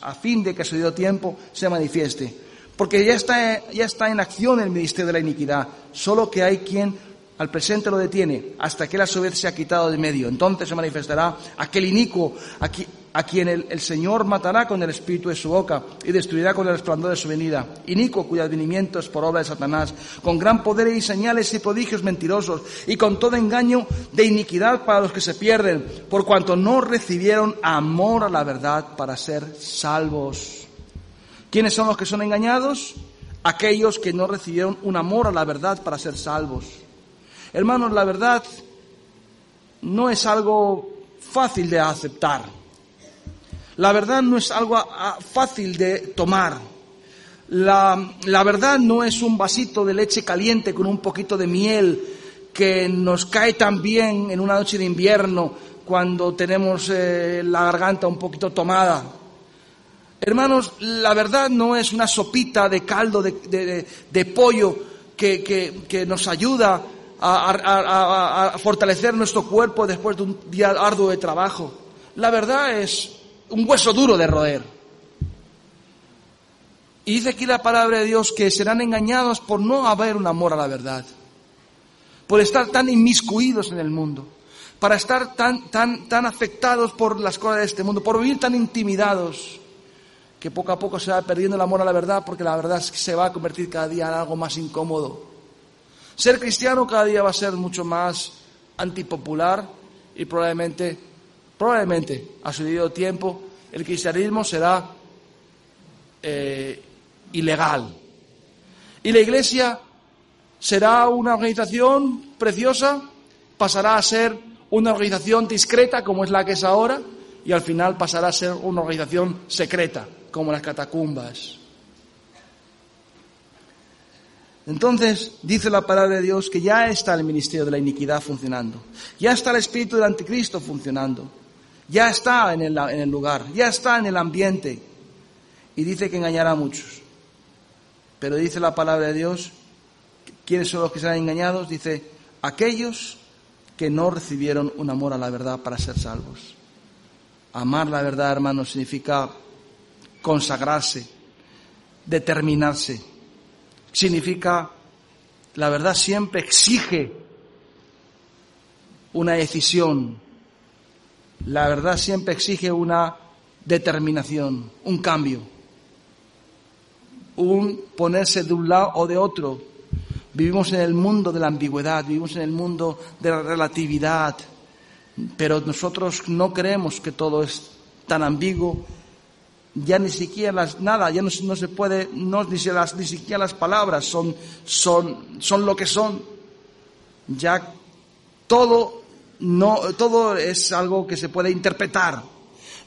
a fin de que su tiempo se manifieste porque ya está, ya está en acción el ministerio de la iniquidad, solo que hay quien al presente lo detiene hasta que él a su vez se ha quitado de medio. Entonces se manifestará aquel inicuo a, quien el, Señor matará con el espíritu de su boca y destruirá con el resplandor de su venida. Inicuo cuyo advenimiento es por obra de Satanás, con gran poder y señales y prodigios mentirosos y con todo engaño de iniquidad para los que se pierden, por cuanto no recibieron amor a la verdad para ser salvos. ¿Quiénes son los que son engañados? Aquellos que no recibieron un amor a la verdad para ser salvos. Hermanos, la verdad no es algo fácil de aceptar. La verdad no es algo fácil de tomar. La, la, verdad no es un vasito de leche caliente con un poquito de miel que nos cae tan bien en una noche de invierno cuando tenemos eh, la garganta un poquito tomada. Hermanos, la verdad no es una sopita de caldo de, pollo que, nos ayuda a, fortalecer nuestro cuerpo después de un día arduo de trabajo. La verdad es un hueso duro de roer. Y dice aquí la palabra de Dios que serán engañados por no haber un amor a la verdad, por estar tan inmiscuidos en el mundo, para estar tan, tan, tan afectados por las cosas de este mundo, por vivir tan intimidados que poco a poco se va perdiendo el amor a la verdad porque la verdad se va a convertir cada día en algo más incómodo. Ser cristiano cada día va a ser mucho más antipopular y probablemente, probablemente a su debido tiempo, el cristianismo será eh, ilegal. Y la iglesia será una organización preciosa, pasará a ser una organización discreta como es la que es ahora y al final pasará a ser una organización secreta como las catacumbas. Entonces dice la palabra de Dios que ya está el ministerio de la iniquidad funcionando, ya está el espíritu del anticristo funcionando. ya está en el, en el lugar, ya está en el ambiente. Y dice que engañará a muchos. Pero dice la palabra de Dios, ¿quiénes son los que serán engañados? Dice, aquellos que no recibieron un amor a la verdad para ser salvos. Amar la verdad, hermanos, significa consagrarse, determinarse. Significa, la verdad siempre exige una decisión. La verdad siempre exige una determinación, un cambio, un ponerse de un lado o de otro. Vivimos en el mundo de la ambigüedad, vivimos en el mundo de la relatividad, pero nosotros no creemos que todo es tan ambiguo. Ya ni siquiera las, nada, ya no, se puede, no, ni, las, ni siquiera las palabras son, son, son lo que son. Ya todo no, todo es algo que se puede interpretar.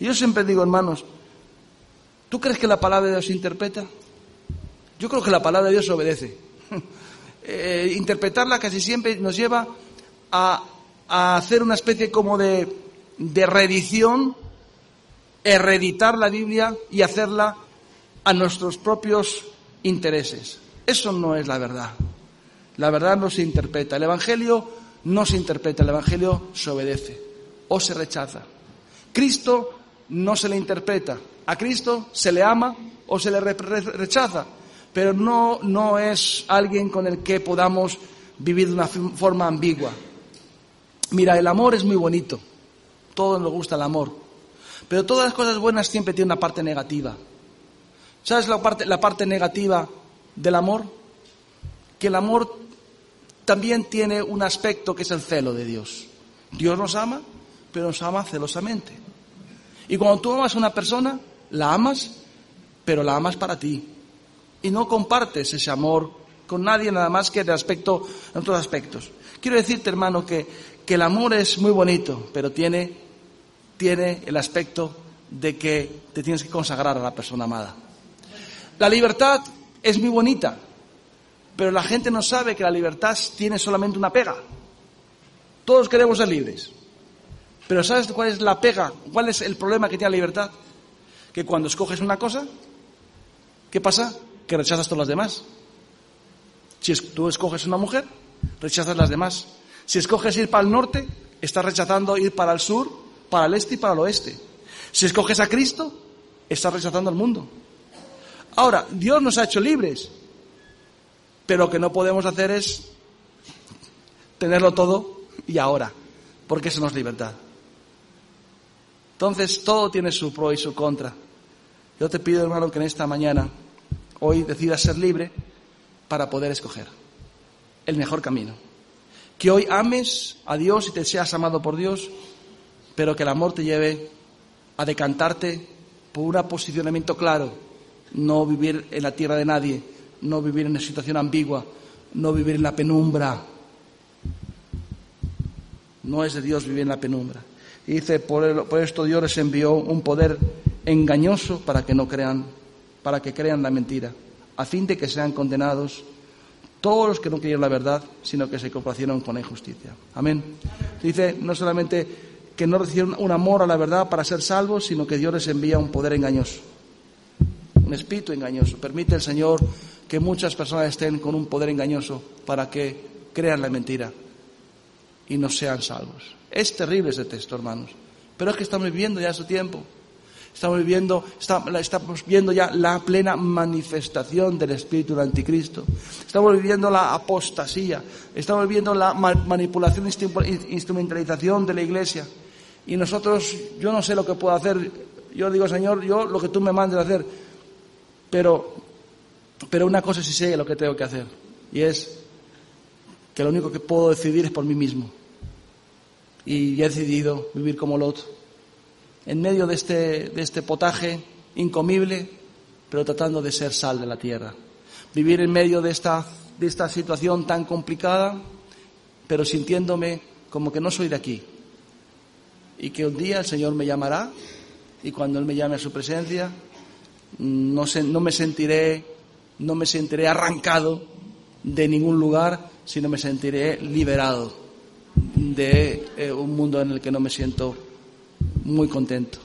yo siempre digo, hermanos, ¿tú crees que la palabra de Dios se interpreta? Yo creo que la palabra de Dios obedece. Eh, interpretarla casi siempre nos lleva a, hacer una especie como de, de reedición, hereditar la Biblia y hacerla a nuestros propios intereses. Eso no es la verdad. La verdad no se interpreta. El Evangelio no se interpreta, el Evangelio se obedece o se rechaza. Cristo no se le interpreta, a Cristo se le ama o se le rechaza, pero no, no es alguien con el que podamos vivir de una forma ambigua. Mira, el amor es muy bonito, todos nos gusta el amor, pero todas las cosas buenas siempre tienen una parte negativa. ¿Sabes la parte, la parte negativa del amor? Que el amor también tiene un aspecto que es el celo de Dios. Dios nos ama, pero nos ama celosamente. Y cuando tú amas a una persona, la amas, pero la amas para ti. Y no compartes ese amor con nadie nada más que de aspecto, en otros aspectos. Quiero decirte, hermano, que, que el amor es muy bonito, pero tiene, tiene el aspecto de que te tienes que consagrar a la persona amada. La libertad es muy bonita, pero la gente no sabe que la libertad tiene solamente una pega. Todos queremos ser libres. Pero ¿sabes cuál es la pega? ¿Cuál es el problema que tiene la libertad? Que cuando escoges una cosa, ¿qué pasa? Que rechazas todas las demás. Si tú escoges una mujer, rechazas las demás. Si escoges ir para el norte, estás rechazando ir para el sur, para el este y para el oeste. Si escoges a Cristo, estás rechazando al mundo. Ahora, Dios nos ha hecho libres, pero lo que no podemos hacer es tenerlo todo y ahora, porque eso no es libertad. Entonces, todo tiene su pro y su contra. Yo te pido, hermano, que en esta mañana, hoy decidas ser libre para poder escoger el mejor camino. Que hoy ames a Dios y te seas amado por Dios, pero que el amor te lleve a decantarte por un posicionamiento claro, no vivir en la tierra de nadie, no vivir en una situación ambigua, no vivir en la penumbra. No es de Dios vivir en la penumbra. Y dice, por, por esto Dios les envió un poder engañoso para que no crean, para que crean la mentira, a fin de que sean condenados todos los que no creyeron la verdad, sino que se complacieron con la injusticia. Amén. Dice, no solamente que no recibieron un amor a la verdad para ser salvos, sino que Dios les envía un poder engañoso, un espíritu engañoso. Permite el Señor que muchas personas estén con un poder engañoso para que crean la mentira y no sean salvos. Es terrible ese texto, hermanos. Pero es que estamos viviendo ya su tiempo. Estamos viviendo, estamos viendo ya la plena manifestación del espíritu del anticristo. Estamos viviendo la apostasía. Estamos viviendo la manipulación, instrumentalización de la iglesia. Y nosotros, yo no sé lo que puedo hacer. Yo digo, Señor, yo lo que tú me mandes a hacer. Pero pero una cosa sí sé lo que tengo que hacer, y es que lo único que puedo decidir es por mí mismo. Y he decidido vivir como Lot, en medio de este, de este potaje incomible, pero tratando de ser sal de la tierra. Vivir en medio de esta, de esta situación tan complicada, pero sintiéndome como que no soy de aquí. Y que un día el Señor me llamará, y cuando Él me llame a su presencia, no, no me sentiré no me sentiré arrancado de ningún lugar, sino me sentiré liberado de eh, un mundo en el que no me siento muy contento.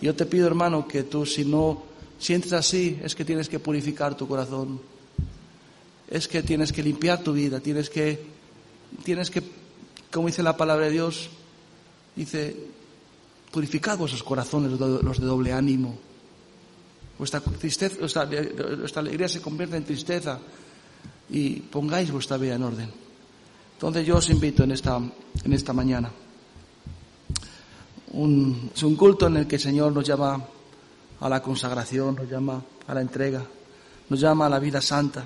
Yo te pido, hermano, que tú si no sientes así, es que tienes que purificar tu corazón. Es que tienes que limpiar tu vida, tienes que, tienes que, como dice la palabra de Dios, dice, purificad vuestros corazones, los de doble ánimo. Vuestra tristeza, vuestra alegría se convierte en tristeza y pongáis vuestra vida en orden. Entonces yo os invito en esta, en esta mañana. es un culto en el que el Señor nos llama a la consagración, nos llama a la entrega, nos llama a la vida santa,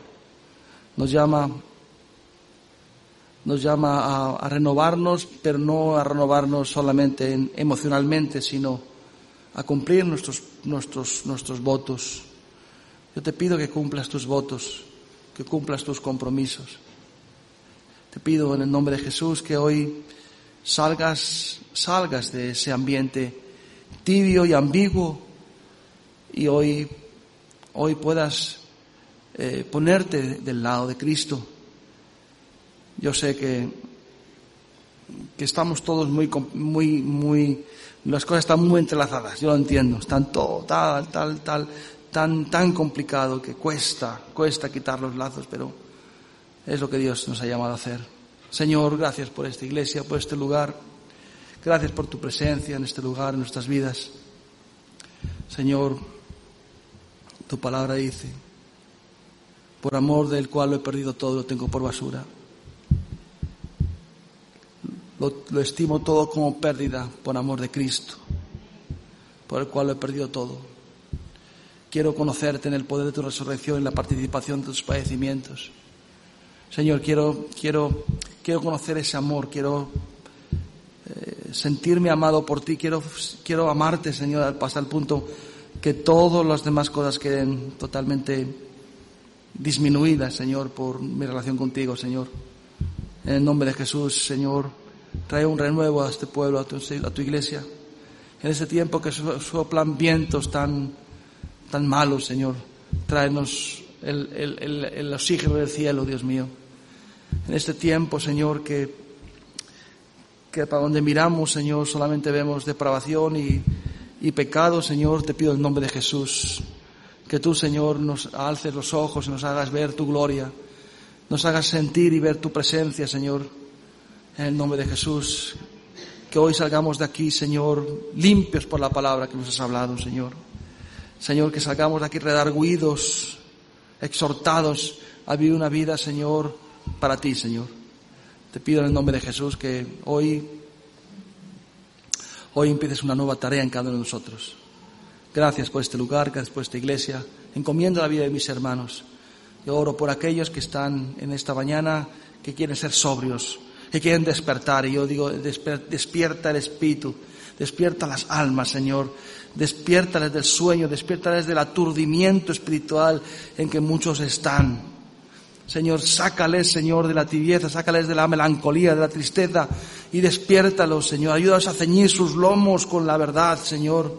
nos llama, nos llama a, renovarnos, pero no a renovarnos solamente emocionalmente, sino a cumplir nuestros, nuestros, nuestros votos. Yo te pido que cumplas tus votos, que cumplas tus compromisos. Te pido en el nombre de Jesús que hoy salgas, salgas de ese ambiente tibio y ambiguo y hoy, hoy puedas eh, ponerte del lado de Cristo. Yo sé que, que estamos todos muy, muy, muy, las cosas están muy entrelazadas, yo lo entiendo, están todo tal, tal, tal, tan, tan complicado que cuesta, cuesta quitar los lazos, pero es lo que Dios nos ha llamado a hacer. Señor, gracias por esta iglesia, por este lugar. Gracias por tu presencia en este lugar, en nuestras vidas. Señor, tu palabra dice, por amor del cual lo he perdido todo, lo tengo por basura. Lo, estimo todo como pérdida por amor de Cristo, por el cual lo he perdido todo. Quiero conocerte en el poder de tu resurrección, en la participación de tus padecimientos. Señor, quiero, quiero, quiero conocer ese amor, quiero eh, sentirme amado por ti, quiero, quiero amarte, Señor, hasta el punto que todas las demás cosas queden totalmente disminuidas, Señor, por mi relación contigo, Señor. En el nombre de Jesús, Señor, trae un renuevo a este pueblo, a tu, iglesia. En ese tiempo que soplan vientos tan, tan malos, Señor, tráenos el oxígeno del cielo, Dios mío. En este tiempo, Señor, que, que para donde miramos, Señor, solamente vemos depravación y, y pecado, Señor, te pido en nombre de Jesús. Que tú, Señor, nos alces los ojos y nos hagas ver tu gloria. Nos hagas sentir y ver tu presencia, Señor. En el nombre de Jesús. Que hoy salgamos de aquí, Señor, limpios por la palabra que nos has hablado, Señor. Señor, que salgamos de aquí redarguidos, exhortados a vivir una vida, Señor, para ti, Señor. Te pido en el nombre de Jesús que hoy hoy empieces una nueva tarea en cada uno de nosotros. Gracias por este lugar, gracias por esta iglesia. Encomiendo la vida de mis hermanos. Yo oro por aquellos que están en esta mañana, que quieren ser sobrios, que quieren despertar. Y yo digo, despierta el espíritu, despierta las almas, Señor. Despiértales del sueño, despiértales del aturdimiento espiritual en que muchos están. Señor, sácales, Señor, de la tibieza, sácales de la melancolía, de la tristeza y despiértalos, Señor. Ayúdalos a ceñir sus lomos con la verdad, Señor.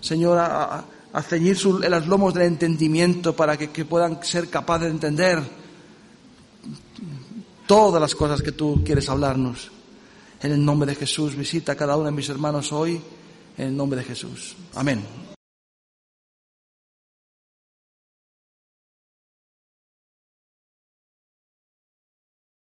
Señor, a, ceñir los lomos del entendimiento para que, que puedan ser capaces de entender todas las cosas que tú quieres hablarnos. En el nombre de Jesús, visita a cada uno de mis hermanos hoy, en el nombre de Jesús. Amén.